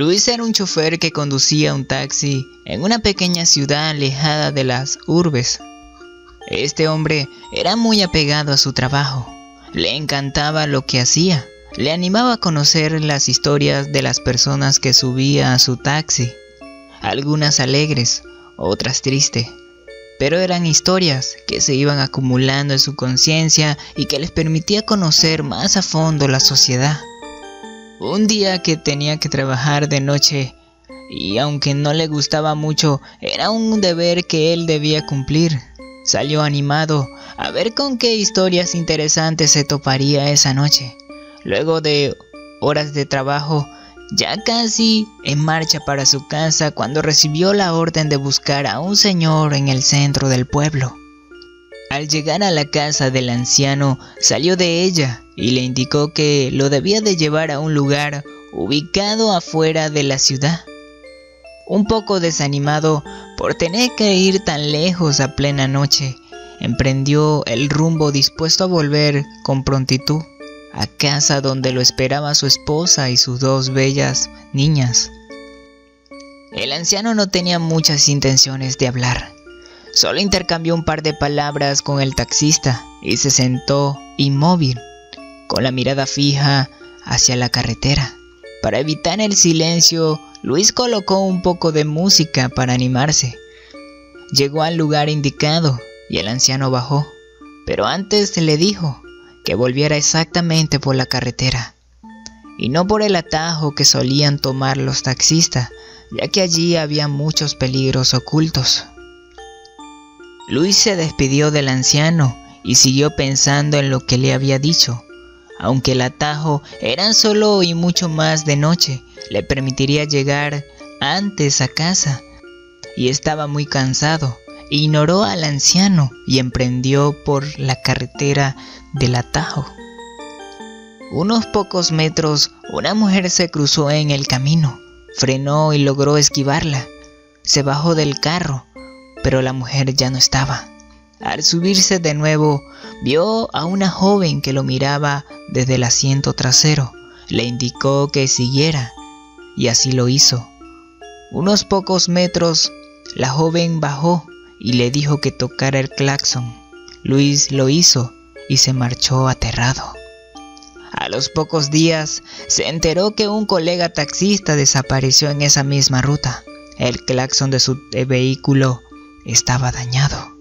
Luis era un chofer que conducía un taxi en una pequeña ciudad alejada de las urbes. Este hombre era muy apegado a su trabajo. Le encantaba lo que hacía. Le animaba a conocer las historias de las personas que subía a su taxi. Algunas alegres, otras tristes. Pero eran historias que se iban acumulando en su conciencia y que les permitía conocer más a fondo la sociedad. Un día que tenía que trabajar de noche y aunque no le gustaba mucho, era un deber que él debía cumplir. Salió animado a ver con qué historias interesantes se toparía esa noche. Luego de horas de trabajo, ya casi en marcha para su casa cuando recibió la orden de buscar a un señor en el centro del pueblo. Al llegar a la casa del anciano, salió de ella y le indicó que lo debía de llevar a un lugar ubicado afuera de la ciudad. Un poco desanimado por tener que ir tan lejos a plena noche, emprendió el rumbo dispuesto a volver con prontitud a casa donde lo esperaba su esposa y sus dos bellas niñas. El anciano no tenía muchas intenciones de hablar. Solo intercambió un par de palabras con el taxista y se sentó inmóvil, con la mirada fija hacia la carretera. Para evitar el silencio, Luis colocó un poco de música para animarse. Llegó al lugar indicado y el anciano bajó, pero antes le dijo que volviera exactamente por la carretera y no por el atajo que solían tomar los taxistas, ya que allí había muchos peligros ocultos. Luis se despidió del anciano y siguió pensando en lo que le había dicho. Aunque el atajo eran solo y mucho más de noche, le permitiría llegar antes a casa. Y estaba muy cansado. Ignoró al anciano y emprendió por la carretera del atajo. Unos pocos metros, una mujer se cruzó en el camino, frenó y logró esquivarla. Se bajó del carro pero la mujer ya no estaba. Al subirse de nuevo, vio a una joven que lo miraba desde el asiento trasero. Le indicó que siguiera, y así lo hizo. Unos pocos metros, la joven bajó y le dijo que tocara el claxon. Luis lo hizo y se marchó aterrado. A los pocos días se enteró que un colega taxista desapareció en esa misma ruta. El claxon de su vehículo estaba dañado.